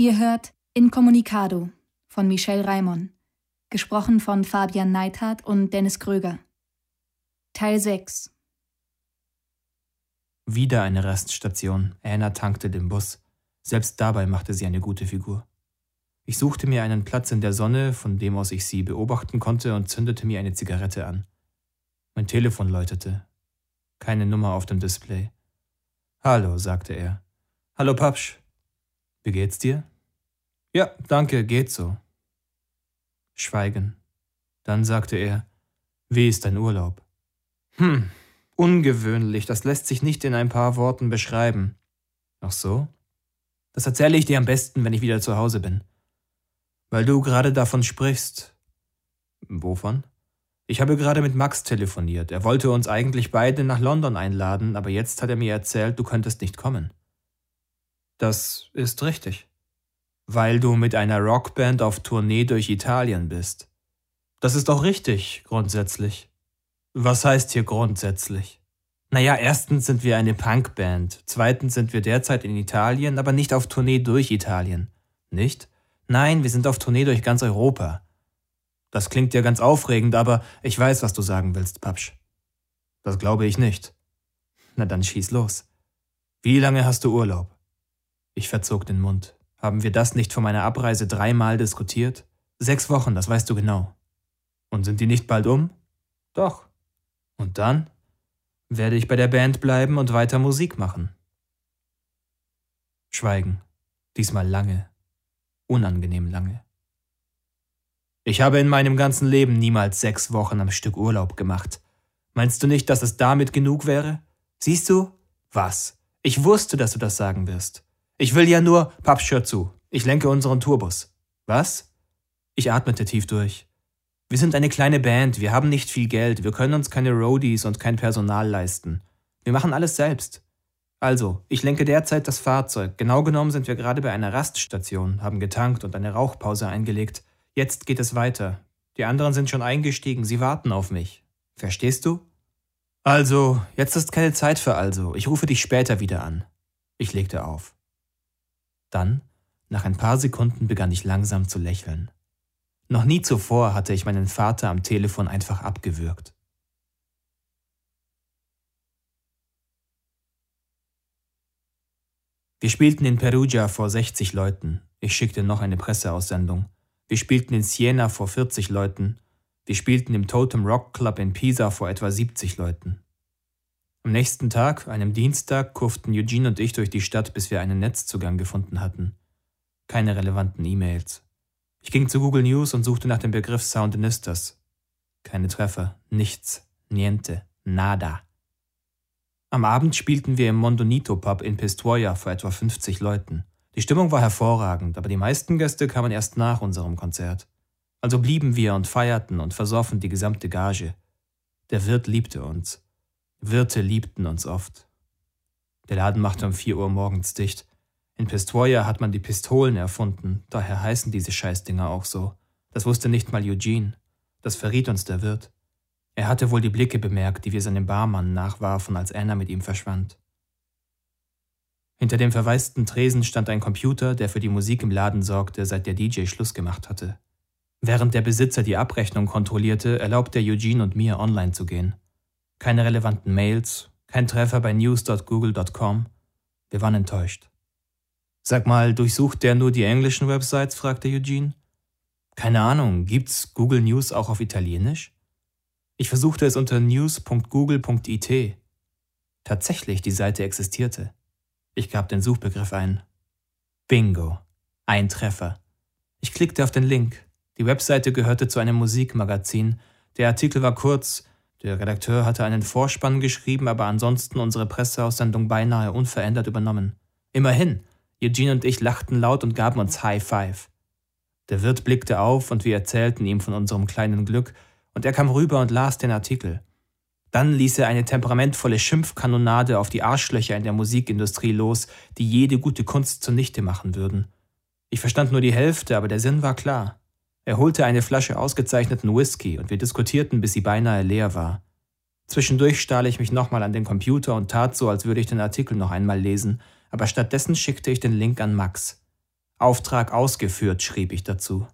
Ihr hört Incommunicado von Michel Raimon, gesprochen von Fabian Neithardt und Dennis Kröger. Teil 6 Wieder eine Raststation. Anna tankte den Bus. Selbst dabei machte sie eine gute Figur. Ich suchte mir einen Platz in der Sonne, von dem aus ich sie beobachten konnte, und zündete mir eine Zigarette an. Mein Telefon läutete. Keine Nummer auf dem Display. Hallo, sagte er. Hallo, Papsch. Wie geht's dir? Ja, danke, geht so. Schweigen. Dann sagte er, wie ist dein Urlaub? Hm, ungewöhnlich, das lässt sich nicht in ein paar Worten beschreiben. Ach so? Das erzähle ich dir am besten, wenn ich wieder zu Hause bin. Weil du gerade davon sprichst. Wovon? Ich habe gerade mit Max telefoniert. Er wollte uns eigentlich beide nach London einladen, aber jetzt hat er mir erzählt, du könntest nicht kommen. Das ist richtig. Weil du mit einer Rockband auf Tournee durch Italien bist. Das ist auch richtig, grundsätzlich. Was heißt hier grundsätzlich? Naja, erstens sind wir eine Punkband, zweitens sind wir derzeit in Italien, aber nicht auf Tournee durch Italien. Nicht? Nein, wir sind auf Tournee durch ganz Europa. Das klingt ja ganz aufregend, aber ich weiß, was du sagen willst, Papsch. Das glaube ich nicht. Na dann schieß los. Wie lange hast du Urlaub? Ich verzog den Mund. Haben wir das nicht vor meiner Abreise dreimal diskutiert? Sechs Wochen, das weißt du genau. Und sind die nicht bald um? Doch. Und dann werde ich bei der Band bleiben und weiter Musik machen. Schweigen. Diesmal lange. Unangenehm lange. Ich habe in meinem ganzen Leben niemals sechs Wochen am Stück Urlaub gemacht. Meinst du nicht, dass es damit genug wäre? Siehst du? Was? Ich wusste, dass du das sagen wirst. Ich will ja nur, Paps, hör zu. Ich lenke unseren Tourbus. Was? Ich atmete tief durch. Wir sind eine kleine Band, wir haben nicht viel Geld, wir können uns keine Roadies und kein Personal leisten. Wir machen alles selbst. Also, ich lenke derzeit das Fahrzeug. Genau genommen sind wir gerade bei einer Raststation, haben getankt und eine Rauchpause eingelegt. Jetzt geht es weiter. Die anderen sind schon eingestiegen, sie warten auf mich. Verstehst du? Also, jetzt ist keine Zeit für also. Ich rufe dich später wieder an. Ich legte auf. Dann, nach ein paar Sekunden, begann ich langsam zu lächeln. Noch nie zuvor hatte ich meinen Vater am Telefon einfach abgewürgt. Wir spielten in Perugia vor 60 Leuten. Ich schickte noch eine Presseaussendung. Wir spielten in Siena vor 40 Leuten. Wir spielten im Totem Rock Club in Pisa vor etwa 70 Leuten. Am nächsten Tag, einem Dienstag, kurften Eugene und ich durch die Stadt, bis wir einen Netzzugang gefunden hatten. Keine relevanten E-Mails. Ich ging zu Google News und suchte nach dem Begriff Soundinistas. Keine Treffer, nichts, niente, nada. Am Abend spielten wir im Mondonito Pub in Pistoia vor etwa 50 Leuten. Die Stimmung war hervorragend, aber die meisten Gäste kamen erst nach unserem Konzert. Also blieben wir und feierten und versoffen die gesamte Gage. Der Wirt liebte uns. Wirte liebten uns oft. Der Laden machte um vier Uhr morgens dicht. In Pistoia hat man die Pistolen erfunden, daher heißen diese Scheißdinger auch so. Das wusste nicht mal Eugene. Das verriet uns der Wirt. Er hatte wohl die Blicke bemerkt, die wir seinem Barmann nachwarfen, als Anna mit ihm verschwand. Hinter dem verwaisten Tresen stand ein Computer, der für die Musik im Laden sorgte, seit der DJ Schluss gemacht hatte. Während der Besitzer die Abrechnung kontrollierte, erlaubte er Eugene und mir online zu gehen. Keine relevanten Mails, kein Treffer bei news.google.com. Wir waren enttäuscht. Sag mal, durchsucht der nur die englischen Websites? fragte Eugene. Keine Ahnung, gibt's Google News auch auf Italienisch? Ich versuchte es unter news.google.it. Tatsächlich, die Seite existierte. Ich gab den Suchbegriff ein. Bingo. Ein Treffer. Ich klickte auf den Link. Die Webseite gehörte zu einem Musikmagazin. Der Artikel war kurz. Der Redakteur hatte einen Vorspann geschrieben, aber ansonsten unsere Presseaussendung beinahe unverändert übernommen. Immerhin. Eugene und ich lachten laut und gaben uns High Five. Der Wirt blickte auf und wir erzählten ihm von unserem kleinen Glück, und er kam rüber und las den Artikel. Dann ließ er eine temperamentvolle Schimpfkanonade auf die Arschlöcher in der Musikindustrie los, die jede gute Kunst zunichte machen würden. Ich verstand nur die Hälfte, aber der Sinn war klar. Er holte eine Flasche ausgezeichneten Whisky und wir diskutierten, bis sie beinahe leer war. Zwischendurch stahl ich mich nochmal an den Computer und tat so, als würde ich den Artikel noch einmal lesen, aber stattdessen schickte ich den Link an Max. Auftrag ausgeführt, schrieb ich dazu.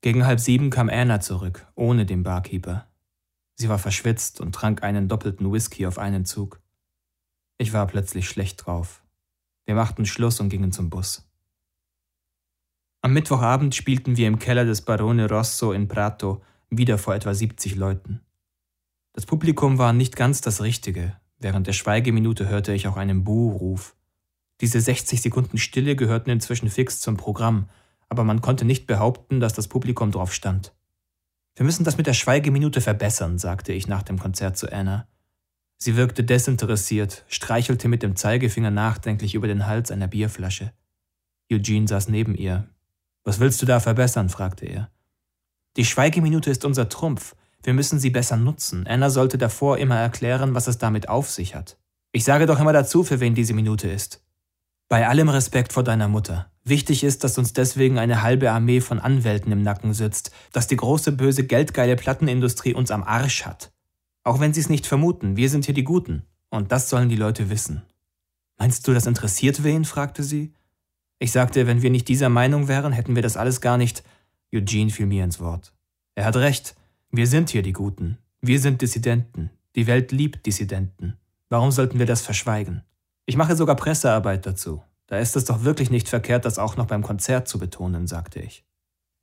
Gegen halb sieben kam Anna zurück, ohne den Barkeeper. Sie war verschwitzt und trank einen doppelten Whisky auf einen Zug. Ich war plötzlich schlecht drauf. Wir machten Schluss und gingen zum Bus. Am Mittwochabend spielten wir im Keller des Barone Rosso in Prato, wieder vor etwa 70 Leuten. Das Publikum war nicht ganz das Richtige. Während der Schweigeminute hörte ich auch einen Buhruf. Diese 60 Sekunden Stille gehörten inzwischen fix zum Programm, aber man konnte nicht behaupten, dass das Publikum drauf stand. Wir müssen das mit der Schweigeminute verbessern, sagte ich nach dem Konzert zu Anna. Sie wirkte desinteressiert, streichelte mit dem Zeigefinger nachdenklich über den Hals einer Bierflasche. Eugene saß neben ihr. Was willst du da verbessern? fragte er. Die Schweigeminute ist unser Trumpf. Wir müssen sie besser nutzen. Anna sollte davor immer erklären, was es damit auf sich hat. Ich sage doch immer dazu, für wen diese Minute ist. Bei allem Respekt vor deiner Mutter. Wichtig ist, dass uns deswegen eine halbe Armee von Anwälten im Nacken sitzt, dass die große böse geldgeile Plattenindustrie uns am Arsch hat. Auch wenn sie es nicht vermuten, wir sind hier die Guten. Und das sollen die Leute wissen. Meinst du, das interessiert wen? fragte sie. Ich sagte, wenn wir nicht dieser Meinung wären, hätten wir das alles gar nicht. Eugene fiel mir ins Wort. Er hat recht. Wir sind hier die Guten. Wir sind Dissidenten. Die Welt liebt Dissidenten. Warum sollten wir das verschweigen? Ich mache sogar Pressearbeit dazu. Da ist es doch wirklich nicht verkehrt, das auch noch beim Konzert zu betonen, sagte ich.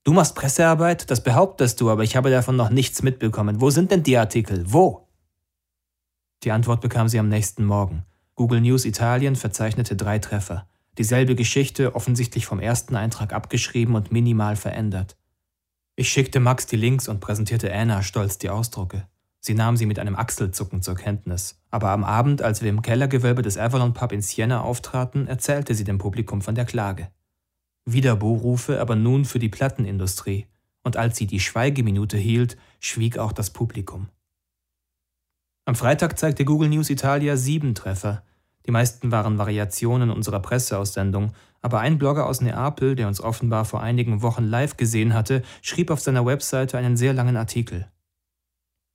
Du machst Pressearbeit? Das behauptest du, aber ich habe davon noch nichts mitbekommen. Wo sind denn die Artikel? Wo? Die Antwort bekam sie am nächsten Morgen. Google News Italien verzeichnete drei Treffer. Dieselbe Geschichte, offensichtlich vom ersten Eintrag abgeschrieben und minimal verändert. Ich schickte Max die Links und präsentierte Anna stolz die Ausdrucke. Sie nahm sie mit einem Achselzucken zur Kenntnis. Aber am Abend, als wir im Kellergewölbe des Avalon Pub in Siena auftraten, erzählte sie dem Publikum von der Klage. Wieder Bohrufe, aber nun für die Plattenindustrie. Und als sie die Schweigeminute hielt, schwieg auch das Publikum. Am Freitag zeigte Google News Italia sieben Treffer. Die meisten waren Variationen unserer Presseaussendung, aber ein Blogger aus Neapel, der uns offenbar vor einigen Wochen live gesehen hatte, schrieb auf seiner Webseite einen sehr langen Artikel.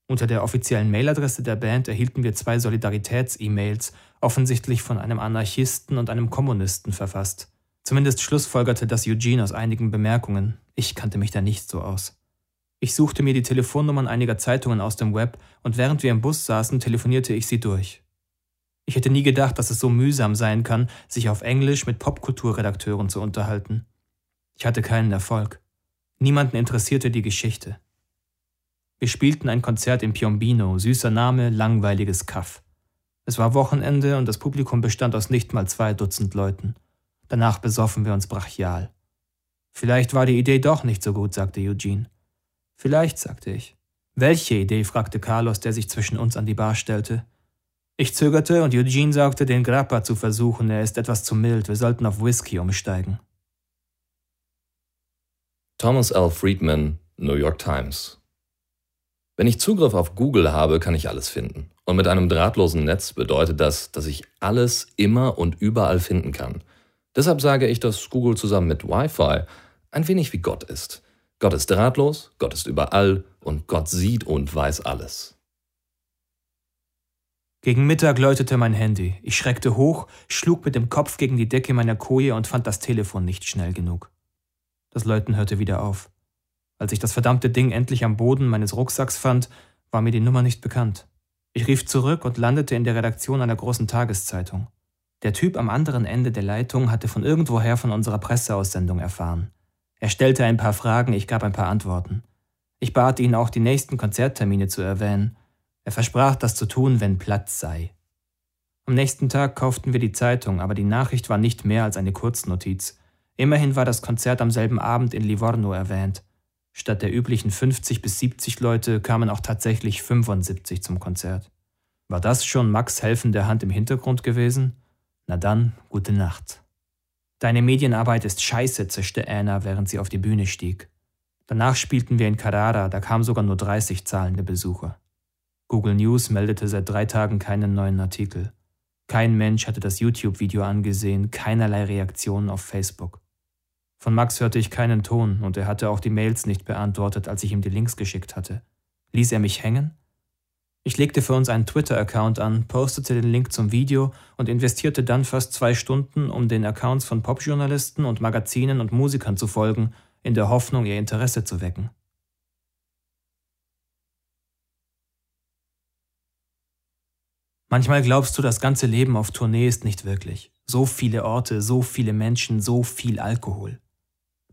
Unter der offiziellen Mailadresse der Band erhielten wir zwei Solidaritäts-E-Mails, offensichtlich von einem Anarchisten und einem Kommunisten verfasst. Zumindest schlussfolgerte das Eugene aus einigen Bemerkungen. Ich kannte mich da nicht so aus. Ich suchte mir die Telefonnummern einiger Zeitungen aus dem Web und während wir im Bus saßen, telefonierte ich sie durch. Ich hätte nie gedacht, dass es so mühsam sein kann, sich auf Englisch mit Popkulturredakteuren zu unterhalten. Ich hatte keinen Erfolg. Niemanden interessierte die Geschichte. Wir spielten ein Konzert in Piombino, süßer Name, langweiliges Kaff. Es war Wochenende und das Publikum bestand aus nicht mal zwei Dutzend Leuten. Danach besoffen wir uns brachial. Vielleicht war die Idee doch nicht so gut, sagte Eugene. Vielleicht, sagte ich. Welche Idee? fragte Carlos, der sich zwischen uns an die Bar stellte. Ich zögerte und Eugene sagte, den Grappa zu versuchen, er ist etwas zu mild, wir sollten auf Whisky umsteigen. Thomas L. Friedman, New York Times wenn ich Zugriff auf Google habe, kann ich alles finden. Und mit einem drahtlosen Netz bedeutet das, dass ich alles immer und überall finden kann. Deshalb sage ich, dass Google zusammen mit Wi-Fi ein wenig wie Gott ist. Gott ist drahtlos, Gott ist überall und Gott sieht und weiß alles. Gegen Mittag läutete mein Handy. Ich schreckte hoch, schlug mit dem Kopf gegen die Decke meiner Koje und fand das Telefon nicht schnell genug. Das Läuten hörte wieder auf. Als ich das verdammte Ding endlich am Boden meines Rucksacks fand, war mir die Nummer nicht bekannt. Ich rief zurück und landete in der Redaktion einer großen Tageszeitung. Der Typ am anderen Ende der Leitung hatte von irgendwoher von unserer Presseaussendung erfahren. Er stellte ein paar Fragen, ich gab ein paar Antworten. Ich bat ihn auch, die nächsten Konzerttermine zu erwähnen. Er versprach, das zu tun, wenn Platz sei. Am nächsten Tag kauften wir die Zeitung, aber die Nachricht war nicht mehr als eine Kurznotiz. Immerhin war das Konzert am selben Abend in Livorno erwähnt. Statt der üblichen 50 bis 70 Leute kamen auch tatsächlich 75 zum Konzert. War das schon Max helfende Hand im Hintergrund gewesen? Na dann, gute Nacht. Deine Medienarbeit ist scheiße, zischte Anna, während sie auf die Bühne stieg. Danach spielten wir in Carrara, da kamen sogar nur 30 zahlende Besucher. Google News meldete seit drei Tagen keinen neuen Artikel. Kein Mensch hatte das YouTube-Video angesehen, keinerlei Reaktionen auf Facebook. Von Max hörte ich keinen Ton und er hatte auch die Mails nicht beantwortet, als ich ihm die Links geschickt hatte. Ließ er mich hängen? Ich legte für uns einen Twitter-Account an, postete den Link zum Video und investierte dann fast zwei Stunden, um den Accounts von Popjournalisten und Magazinen und Musikern zu folgen, in der Hoffnung, ihr Interesse zu wecken. Manchmal glaubst du, das ganze Leben auf Tournee ist nicht wirklich. So viele Orte, so viele Menschen, so viel Alkohol.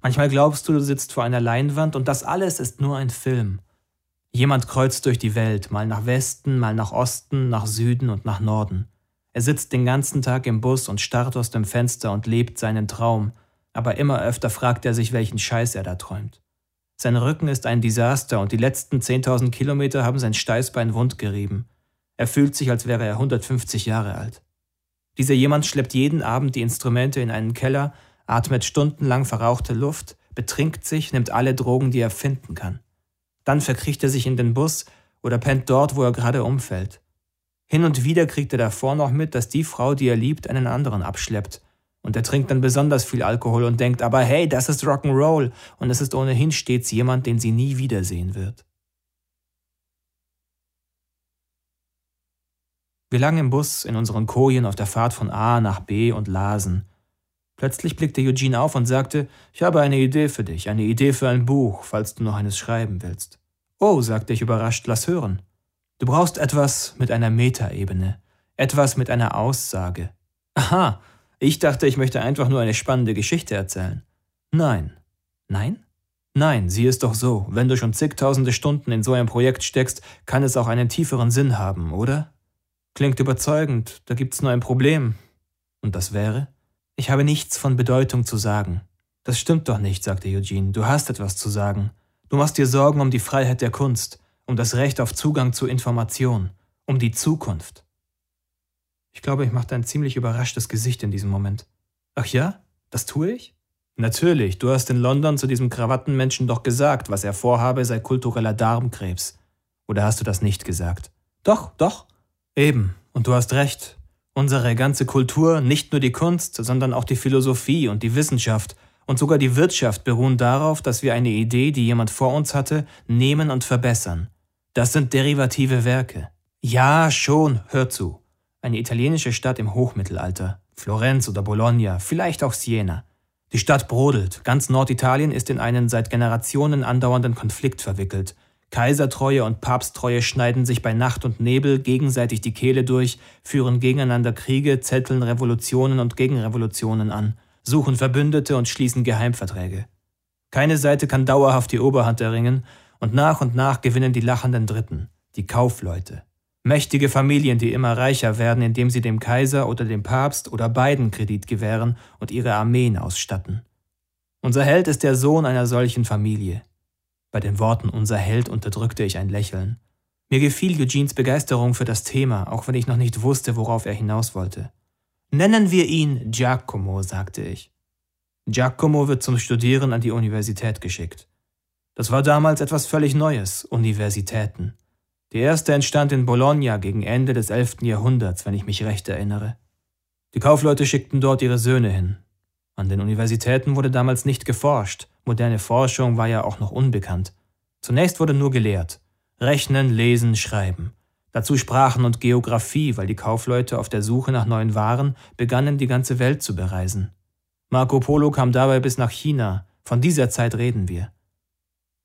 Manchmal glaubst du, du sitzt vor einer Leinwand und das alles ist nur ein Film. Jemand kreuzt durch die Welt, mal nach Westen, mal nach Osten, nach Süden und nach Norden. Er sitzt den ganzen Tag im Bus und starrt aus dem Fenster und lebt seinen Traum, aber immer öfter fragt er sich, welchen Scheiß er da träumt. Sein Rücken ist ein Desaster und die letzten 10.000 Kilometer haben sein Steißbein wund gerieben. Er fühlt sich, als wäre er 150 Jahre alt. Dieser jemand schleppt jeden Abend die Instrumente in einen Keller, atmet stundenlang verrauchte Luft, betrinkt sich, nimmt alle Drogen, die er finden kann. Dann verkriecht er sich in den Bus oder pennt dort, wo er gerade umfällt. Hin und wieder kriegt er davor noch mit, dass die Frau, die er liebt, einen anderen abschleppt. Und er trinkt dann besonders viel Alkohol und denkt, aber hey, das ist Rock'n'Roll und es ist ohnehin stets jemand, den sie nie wiedersehen wird. Wir lagen im Bus in unseren Kojen auf der Fahrt von A nach B und lasen. Plötzlich blickte Eugene auf und sagte, ich habe eine Idee für dich, eine Idee für ein Buch, falls du noch eines schreiben willst. Oh, sagte ich überrascht, lass hören. Du brauchst etwas mit einer Metaebene, etwas mit einer Aussage. Aha, ich dachte, ich möchte einfach nur eine spannende Geschichte erzählen. Nein. Nein? Nein, sieh es doch so, wenn du schon zigtausende Stunden in so ein Projekt steckst, kann es auch einen tieferen Sinn haben, oder? Klingt überzeugend, da gibt's nur ein Problem. Und das wäre? Ich habe nichts von Bedeutung zu sagen. Das stimmt doch nicht, sagte Eugene. Du hast etwas zu sagen. Du machst dir Sorgen um die Freiheit der Kunst, um das Recht auf Zugang zu Information, um die Zukunft. Ich glaube, ich machte ein ziemlich überraschtes Gesicht in diesem Moment. Ach ja? Das tue ich? Natürlich, du hast in London zu diesem Krawattenmenschen doch gesagt, was er vorhabe, sei kultureller Darmkrebs. Oder hast du das nicht gesagt? Doch, doch. Eben, und du hast recht. Unsere ganze Kultur, nicht nur die Kunst, sondern auch die Philosophie und die Wissenschaft und sogar die Wirtschaft beruhen darauf, dass wir eine Idee, die jemand vor uns hatte, nehmen und verbessern. Das sind derivative Werke. Ja, schon, hör zu. Eine italienische Stadt im Hochmittelalter. Florenz oder Bologna, vielleicht auch Siena. Die Stadt brodelt, ganz Norditalien ist in einen seit Generationen andauernden Konflikt verwickelt Kaisertreue und Papsttreue schneiden sich bei Nacht und Nebel gegenseitig die Kehle durch, führen gegeneinander Kriege, zetteln Revolutionen und Gegenrevolutionen an, suchen Verbündete und schließen Geheimverträge. Keine Seite kann dauerhaft die Oberhand erringen, und nach und nach gewinnen die lachenden Dritten, die Kaufleute. Mächtige Familien, die immer reicher werden, indem sie dem Kaiser oder dem Papst oder beiden Kredit gewähren und ihre Armeen ausstatten. Unser Held ist der Sohn einer solchen Familie. Bei den Worten unser Held unterdrückte ich ein Lächeln. Mir gefiel Eugenes Begeisterung für das Thema, auch wenn ich noch nicht wusste, worauf er hinaus wollte. Nennen wir ihn Giacomo, sagte ich. Giacomo wird zum Studieren an die Universität geschickt. Das war damals etwas völlig Neues, Universitäten. Die erste entstand in Bologna gegen Ende des 11. Jahrhunderts, wenn ich mich recht erinnere. Die Kaufleute schickten dort ihre Söhne hin. An den Universitäten wurde damals nicht geforscht, moderne Forschung war ja auch noch unbekannt. Zunächst wurde nur gelehrt. Rechnen, lesen, schreiben. Dazu Sprachen und Geographie, weil die Kaufleute auf der Suche nach neuen Waren begannen, die ganze Welt zu bereisen. Marco Polo kam dabei bis nach China, von dieser Zeit reden wir.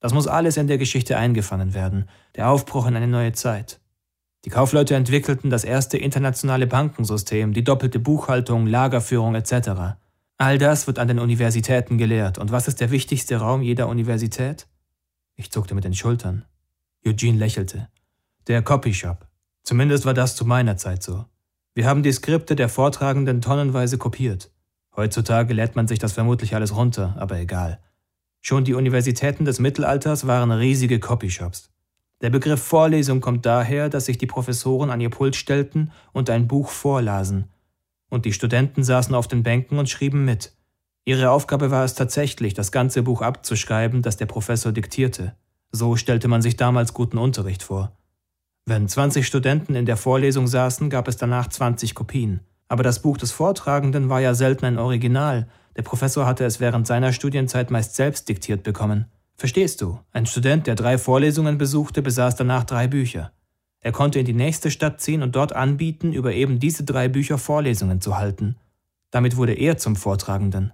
Das muss alles in der Geschichte eingefangen werden, der Aufbruch in eine neue Zeit. Die Kaufleute entwickelten das erste internationale Bankensystem, die doppelte Buchhaltung, Lagerführung etc. All das wird an den Universitäten gelehrt. Und was ist der wichtigste Raum jeder Universität? Ich zuckte mit den Schultern. Eugene lächelte. Der Copyshop. Zumindest war das zu meiner Zeit so. Wir haben die Skripte der Vortragenden tonnenweise kopiert. Heutzutage lädt man sich das vermutlich alles runter, aber egal. Schon die Universitäten des Mittelalters waren riesige Copyshops. Der Begriff Vorlesung kommt daher, dass sich die Professoren an ihr Pult stellten und ein Buch vorlasen, und die Studenten saßen auf den Bänken und schrieben mit. Ihre Aufgabe war es tatsächlich, das ganze Buch abzuschreiben, das der Professor diktierte. So stellte man sich damals guten Unterricht vor. Wenn 20 Studenten in der Vorlesung saßen, gab es danach 20 Kopien. Aber das Buch des Vortragenden war ja selten ein Original. Der Professor hatte es während seiner Studienzeit meist selbst diktiert bekommen. Verstehst du? Ein Student, der drei Vorlesungen besuchte, besaß danach drei Bücher. Er konnte in die nächste Stadt ziehen und dort anbieten, über eben diese drei Bücher Vorlesungen zu halten. Damit wurde er zum Vortragenden.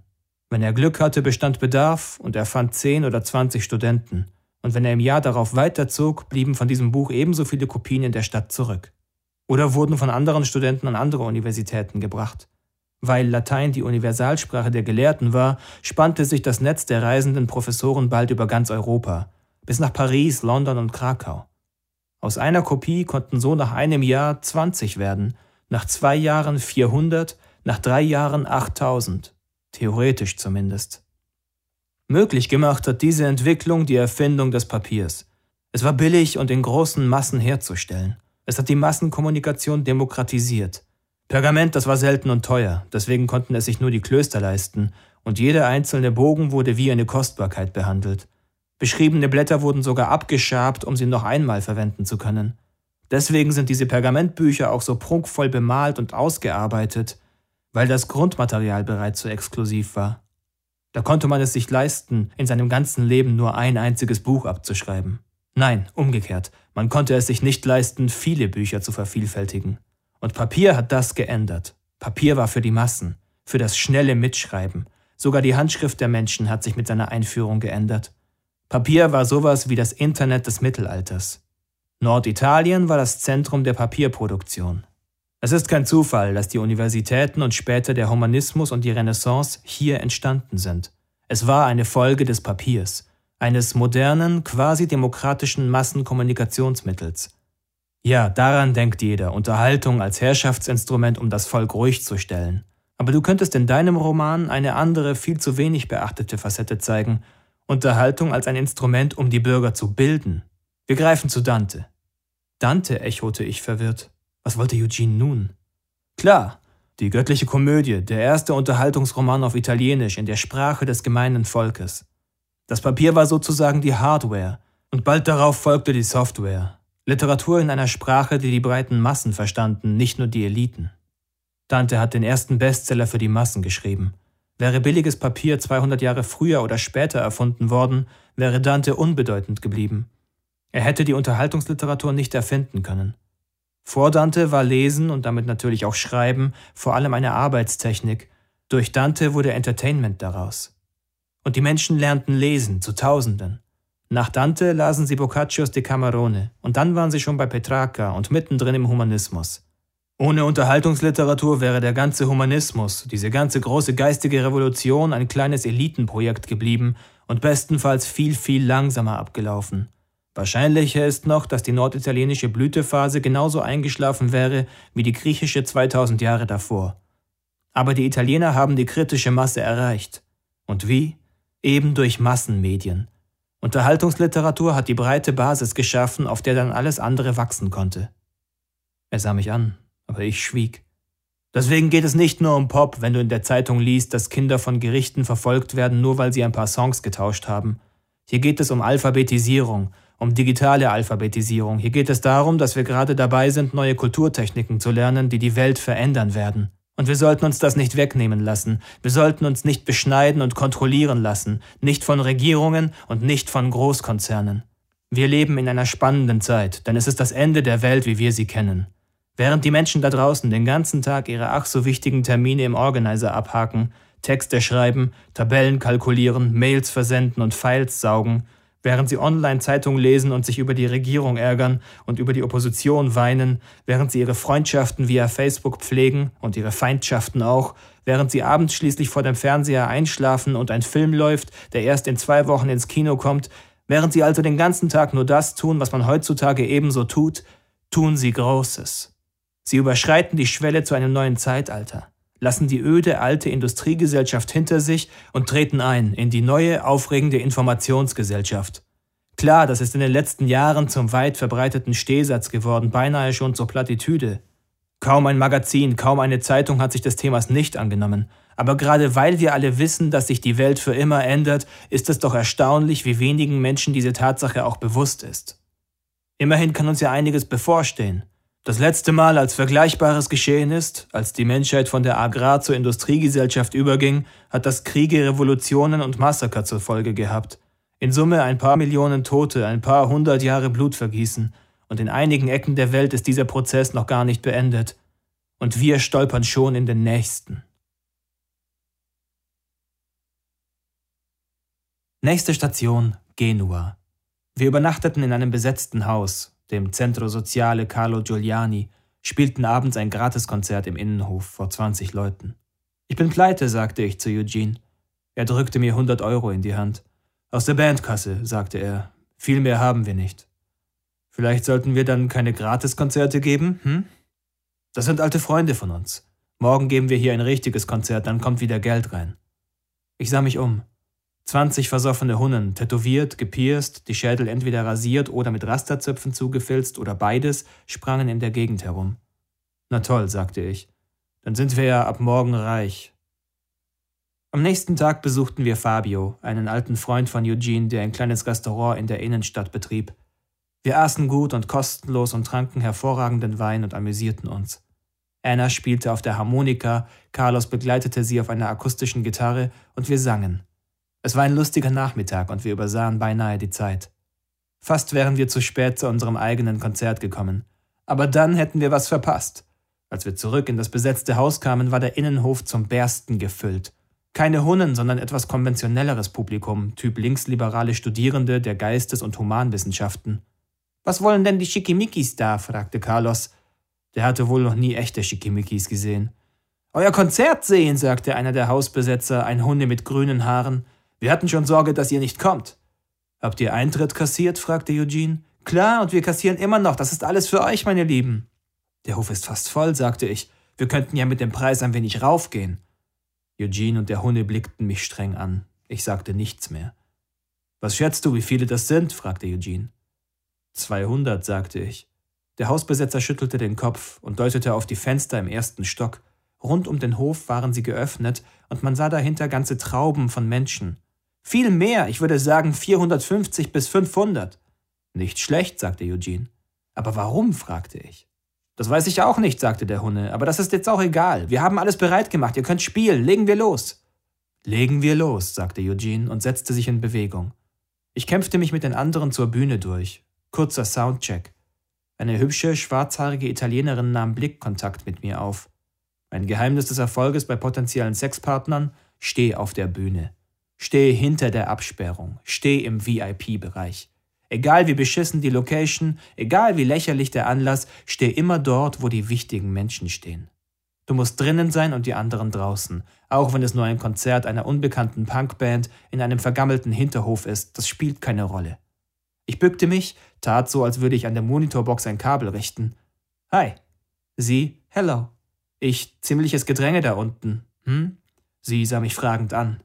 Wenn er Glück hatte, bestand Bedarf und er fand zehn oder zwanzig Studenten. Und wenn er im Jahr darauf weiterzog, blieben von diesem Buch ebenso viele Kopien in der Stadt zurück. Oder wurden von anderen Studenten an andere Universitäten gebracht. Weil Latein die Universalsprache der Gelehrten war, spannte sich das Netz der reisenden Professoren bald über ganz Europa, bis nach Paris, London und Krakau. Aus einer Kopie konnten so nach einem Jahr 20 werden, nach zwei Jahren 400, nach drei Jahren 8000 theoretisch zumindest. Möglich gemacht hat diese Entwicklung die Erfindung des Papiers. Es war billig und in großen Massen herzustellen. Es hat die Massenkommunikation demokratisiert. Pergament, das war selten und teuer, deswegen konnten es sich nur die Klöster leisten, und jeder einzelne Bogen wurde wie eine Kostbarkeit behandelt. Beschriebene Blätter wurden sogar abgeschabt, um sie noch einmal verwenden zu können. Deswegen sind diese Pergamentbücher auch so prunkvoll bemalt und ausgearbeitet, weil das Grundmaterial bereits so exklusiv war. Da konnte man es sich leisten, in seinem ganzen Leben nur ein einziges Buch abzuschreiben. Nein, umgekehrt, man konnte es sich nicht leisten, viele Bücher zu vervielfältigen. Und Papier hat das geändert. Papier war für die Massen, für das schnelle Mitschreiben. Sogar die Handschrift der Menschen hat sich mit seiner Einführung geändert. Papier war sowas wie das Internet des Mittelalters. Norditalien war das Zentrum der Papierproduktion. Es ist kein Zufall, dass die Universitäten und später der Humanismus und die Renaissance hier entstanden sind. Es war eine Folge des Papiers, eines modernen, quasi demokratischen Massenkommunikationsmittels. Ja, daran denkt jeder, Unterhaltung als Herrschaftsinstrument, um das Volk ruhig zu stellen. Aber du könntest in deinem Roman eine andere, viel zu wenig beachtete Facette zeigen, Unterhaltung als ein Instrument, um die Bürger zu bilden. Wir greifen zu Dante. Dante, echote ich verwirrt. Was wollte Eugene nun? Klar, die göttliche Komödie, der erste Unterhaltungsroman auf Italienisch in der Sprache des gemeinen Volkes. Das Papier war sozusagen die Hardware, und bald darauf folgte die Software. Literatur in einer Sprache, die die breiten Massen verstanden, nicht nur die Eliten. Dante hat den ersten Bestseller für die Massen geschrieben. Wäre billiges Papier 200 Jahre früher oder später erfunden worden, wäre Dante unbedeutend geblieben. Er hätte die Unterhaltungsliteratur nicht erfinden können. Vor Dante war Lesen und damit natürlich auch Schreiben vor allem eine Arbeitstechnik. Durch Dante wurde Entertainment daraus. Und die Menschen lernten lesen zu Tausenden. Nach Dante lasen sie Boccaccios Decamerone und dann waren sie schon bei Petrarca und mittendrin im Humanismus. Ohne Unterhaltungsliteratur wäre der ganze Humanismus, diese ganze große geistige Revolution ein kleines Elitenprojekt geblieben und bestenfalls viel, viel langsamer abgelaufen. Wahrscheinlicher ist noch, dass die norditalienische Blütephase genauso eingeschlafen wäre wie die griechische 2000 Jahre davor. Aber die Italiener haben die kritische Masse erreicht. Und wie? Eben durch Massenmedien. Unterhaltungsliteratur hat die breite Basis geschaffen, auf der dann alles andere wachsen konnte. Er sah mich an, aber ich schwieg. Deswegen geht es nicht nur um Pop, wenn du in der Zeitung liest, dass Kinder von Gerichten verfolgt werden, nur weil sie ein paar Songs getauscht haben. Hier geht es um Alphabetisierung, um digitale Alphabetisierung. Hier geht es darum, dass wir gerade dabei sind, neue Kulturtechniken zu lernen, die die Welt verändern werden. Und wir sollten uns das nicht wegnehmen lassen. Wir sollten uns nicht beschneiden und kontrollieren lassen, nicht von Regierungen und nicht von Großkonzernen. Wir leben in einer spannenden Zeit, denn es ist das Ende der Welt, wie wir sie kennen. Während die Menschen da draußen den ganzen Tag ihre ach so wichtigen Termine im Organizer abhaken, Texte schreiben, Tabellen kalkulieren, Mails versenden und Files saugen, während sie Online-Zeitungen lesen und sich über die Regierung ärgern und über die Opposition weinen, während sie ihre Freundschaften via Facebook pflegen und ihre Feindschaften auch, während sie abends schließlich vor dem Fernseher einschlafen und ein Film läuft, der erst in zwei Wochen ins Kino kommt, während sie also den ganzen Tag nur das tun, was man heutzutage ebenso tut, tun sie Großes. Sie überschreiten die Schwelle zu einem neuen Zeitalter lassen die öde alte Industriegesellschaft hinter sich und treten ein in die neue, aufregende Informationsgesellschaft. Klar, das ist in den letzten Jahren zum weit verbreiteten Stehsatz geworden, beinahe schon zur Plattitüde. Kaum ein Magazin, kaum eine Zeitung hat sich des Themas nicht angenommen. Aber gerade weil wir alle wissen, dass sich die Welt für immer ändert, ist es doch erstaunlich, wie wenigen Menschen diese Tatsache auch bewusst ist. Immerhin kann uns ja einiges bevorstehen. Das letzte Mal, als Vergleichbares geschehen ist, als die Menschheit von der Agrar- zur Industriegesellschaft überging, hat das Kriege, Revolutionen und Massaker zur Folge gehabt. In Summe ein paar Millionen Tote, ein paar hundert Jahre Blutvergießen. und in einigen Ecken der Welt ist dieser Prozess noch gar nicht beendet. Und wir stolpern schon in den nächsten. Nächste Station Genua. Wir übernachteten in einem besetzten Haus, dem Centro Soziale Carlo Giuliani, spielten abends ein Gratiskonzert im Innenhof vor 20 Leuten. Ich bin pleite, sagte ich zu Eugene. Er drückte mir 100 Euro in die Hand. Aus der Bandkasse, sagte er. Viel mehr haben wir nicht. Vielleicht sollten wir dann keine Gratiskonzerte geben, hm? Das sind alte Freunde von uns. Morgen geben wir hier ein richtiges Konzert, dann kommt wieder Geld rein. Ich sah mich um. 20 versoffene Hunnen, tätowiert, gepierst, die Schädel entweder rasiert oder mit Rasterzöpfen zugefilzt oder beides, sprangen in der Gegend herum. Na toll, sagte ich. Dann sind wir ja ab morgen reich. Am nächsten Tag besuchten wir Fabio, einen alten Freund von Eugene, der ein kleines Restaurant in der Innenstadt betrieb. Wir aßen gut und kostenlos und tranken hervorragenden Wein und amüsierten uns. Anna spielte auf der Harmonika, Carlos begleitete sie auf einer akustischen Gitarre und wir sangen. Es war ein lustiger Nachmittag und wir übersahen beinahe die Zeit. Fast wären wir zu spät zu unserem eigenen Konzert gekommen. Aber dann hätten wir was verpasst. Als wir zurück in das besetzte Haus kamen, war der Innenhof zum Bersten gefüllt. Keine Hunnen, sondern etwas konventionelleres Publikum, Typ linksliberale Studierende der Geistes- und Humanwissenschaften. Was wollen denn die Schickimickis da? fragte Carlos. Der hatte wohl noch nie echte Schickimickis gesehen. Euer Konzert sehen, sagte einer der Hausbesetzer, ein Hunde mit grünen Haaren. Wir hatten schon Sorge, dass ihr nicht kommt. Habt ihr Eintritt kassiert? fragte Eugene. Klar, und wir kassieren immer noch. Das ist alles für euch, meine Lieben. Der Hof ist fast voll, sagte ich. Wir könnten ja mit dem Preis ein wenig raufgehen. Eugene und der Hunde blickten mich streng an. Ich sagte nichts mehr. Was schätzt du, wie viele das sind? fragte Eugene. Zweihundert, sagte ich. Der Hausbesetzer schüttelte den Kopf und deutete auf die Fenster im ersten Stock. Rund um den Hof waren sie geöffnet und man sah dahinter ganze Trauben von Menschen. Viel mehr, ich würde sagen 450 bis 500. Nicht schlecht, sagte Eugene. Aber warum? fragte ich. Das weiß ich auch nicht, sagte der Hunde, aber das ist jetzt auch egal. Wir haben alles bereit gemacht, ihr könnt spielen, legen wir los. Legen wir los, sagte Eugene und setzte sich in Bewegung. Ich kämpfte mich mit den anderen zur Bühne durch. Kurzer Soundcheck. Eine hübsche, schwarzhaarige Italienerin nahm Blickkontakt mit mir auf. Ein Geheimnis des Erfolges bei potenziellen Sexpartnern? Steh auf der Bühne. Steh hinter der Absperrung, steh im VIP-Bereich. Egal wie beschissen die Location, egal wie lächerlich der Anlass, steh immer dort, wo die wichtigen Menschen stehen. Du musst drinnen sein und die anderen draußen, auch wenn es nur ein Konzert einer unbekannten Punkband in einem vergammelten Hinterhof ist, das spielt keine Rolle. Ich bückte mich, tat so, als würde ich an der Monitorbox ein Kabel richten. Hi. Sie, hello. Ich, ziemliches Gedränge da unten. Hm? Sie sah mich fragend an.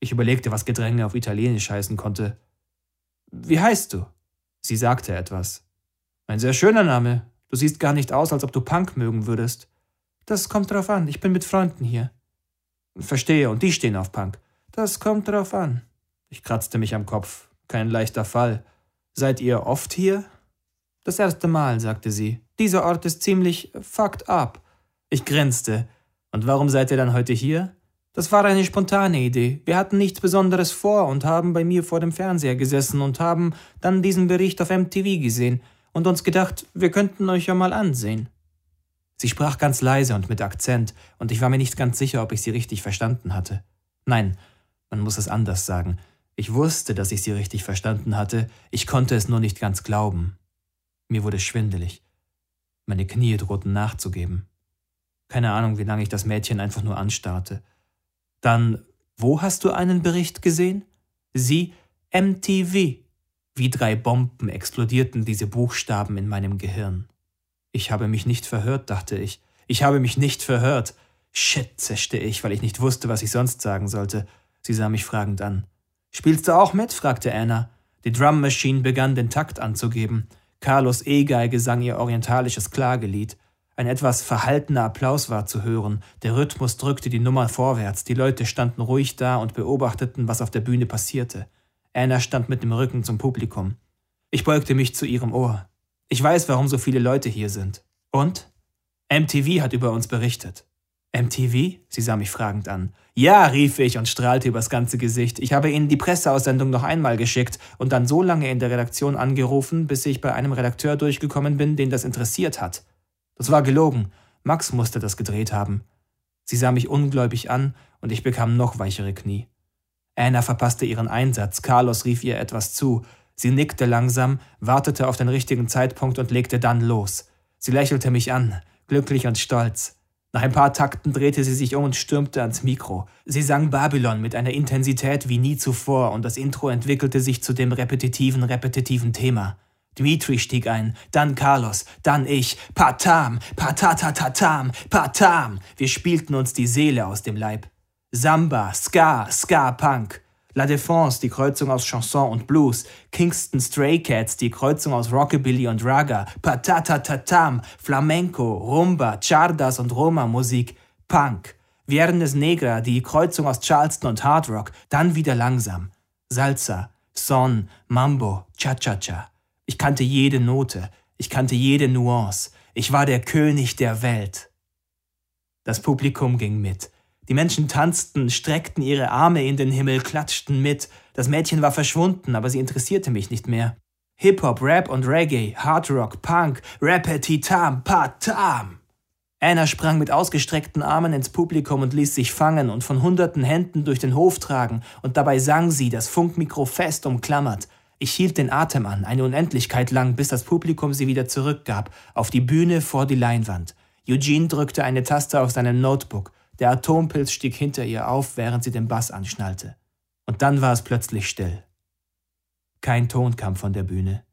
Ich überlegte, was Gedränge auf Italienisch heißen konnte. Wie heißt du? Sie sagte etwas. Ein sehr schöner Name. Du siehst gar nicht aus, als ob du Punk mögen würdest. Das kommt drauf an. Ich bin mit Freunden hier. Verstehe, und die stehen auf Punk. Das kommt drauf an. Ich kratzte mich am Kopf. Kein leichter Fall. Seid ihr oft hier? Das erste Mal, sagte sie. Dieser Ort ist ziemlich fucked up. Ich grinste. Und warum seid ihr dann heute hier? Das war eine spontane Idee. Wir hatten nichts Besonderes vor und haben bei mir vor dem Fernseher gesessen und haben dann diesen Bericht auf MTV gesehen und uns gedacht, wir könnten euch ja mal ansehen. Sie sprach ganz leise und mit Akzent, und ich war mir nicht ganz sicher, ob ich sie richtig verstanden hatte. Nein, man muss es anders sagen. Ich wusste, dass ich sie richtig verstanden hatte, ich konnte es nur nicht ganz glauben. Mir wurde schwindelig. Meine Knie drohten nachzugeben. Keine Ahnung, wie lange ich das Mädchen einfach nur anstarrte. Dann, wo hast du einen Bericht gesehen? Sie, MTV. Wie drei Bomben explodierten diese Buchstaben in meinem Gehirn. Ich habe mich nicht verhört, dachte ich. Ich habe mich nicht verhört. Shit, zischte ich, weil ich nicht wusste, was ich sonst sagen sollte. Sie sah mich fragend an. Spielst du auch mit? fragte Anna. Die Drum Machine begann den Takt anzugeben. Carlos E-Geige sang ihr orientalisches Klagelied. Ein etwas verhaltener Applaus war zu hören, der Rhythmus drückte die Nummer vorwärts, die Leute standen ruhig da und beobachteten, was auf der Bühne passierte. Anna stand mit dem Rücken zum Publikum. Ich beugte mich zu ihrem Ohr. Ich weiß, warum so viele Leute hier sind. Und? MTV hat über uns berichtet. MTV? Sie sah mich fragend an. Ja, rief ich und strahlte übers ganze Gesicht. Ich habe Ihnen die Presseaussendung noch einmal geschickt und dann so lange in der Redaktion angerufen, bis ich bei einem Redakteur durchgekommen bin, den das interessiert hat. Das war gelogen. Max musste das gedreht haben. Sie sah mich ungläubig an und ich bekam noch weichere Knie. Anna verpasste ihren Einsatz. Carlos rief ihr etwas zu. Sie nickte langsam, wartete auf den richtigen Zeitpunkt und legte dann los. Sie lächelte mich an, glücklich und stolz. Nach ein paar Takten drehte sie sich um und stürmte ans Mikro. Sie sang Babylon mit einer Intensität wie nie zuvor und das Intro entwickelte sich zu dem repetitiven, repetitiven Thema. Dmitri stieg ein, dann Carlos, dann ich. Patam, patatatatam, patam. Wir spielten uns die Seele aus dem Leib. Samba, Ska, Ska-Punk. La Défense, die Kreuzung aus Chanson und Blues, Kingston Stray Cats, die Kreuzung aus Rockabilly und Raga, Patatatatam, Flamenco, Rumba, Chardas und Roma-Musik, Punk, Viernes Negra, die Kreuzung aus Charleston und Hard Rock, dann wieder langsam, Salsa, Son, Mambo, Cha-Cha-Cha. Ich kannte jede Note, ich kannte jede Nuance, ich war der König der Welt. Das Publikum ging mit. Die Menschen tanzten, streckten ihre Arme in den Himmel, klatschten mit. Das Mädchen war verschwunden, aber sie interessierte mich nicht mehr. Hip-Hop, Rap und Reggae, Hard Rock, Punk, Repetitam, Patam. Anna sprang mit ausgestreckten Armen ins Publikum und ließ sich fangen und von hunderten Händen durch den Hof tragen, und dabei sang sie, das Funkmikro fest umklammert. Ich hielt den Atem an, eine Unendlichkeit lang, bis das Publikum sie wieder zurückgab, auf die Bühne vor die Leinwand. Eugene drückte eine Taste auf seinem Notebook. Der Atompilz stieg hinter ihr auf, während sie den Bass anschnallte. Und dann war es plötzlich still. Kein Ton kam von der Bühne.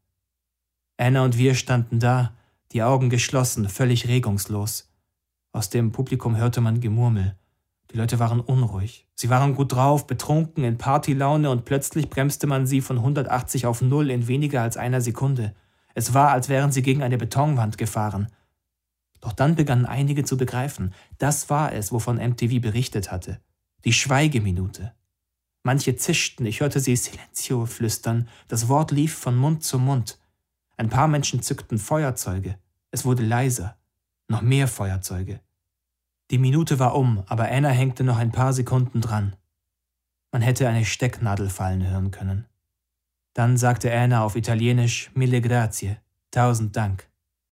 Anna und wir standen da, die Augen geschlossen, völlig regungslos. Aus dem Publikum hörte man Gemurmel. Die Leute waren unruhig. Sie waren gut drauf, betrunken, in Partylaune und plötzlich bremste man sie von 180 auf Null in weniger als einer Sekunde. Es war, als wären sie gegen eine Betonwand gefahren. Doch dann begannen einige zu begreifen, das war es, wovon MTV berichtet hatte. Die Schweigeminute. Manche zischten, ich hörte sie Silencio flüstern, das Wort lief von Mund zu Mund. Ein paar Menschen zückten Feuerzeuge. Es wurde leiser. Noch mehr Feuerzeuge. Die Minute war um, aber Anna hängte noch ein paar Sekunden dran. Man hätte eine Stecknadel fallen hören können. Dann sagte Anna auf Italienisch Mille grazie, tausend Dank.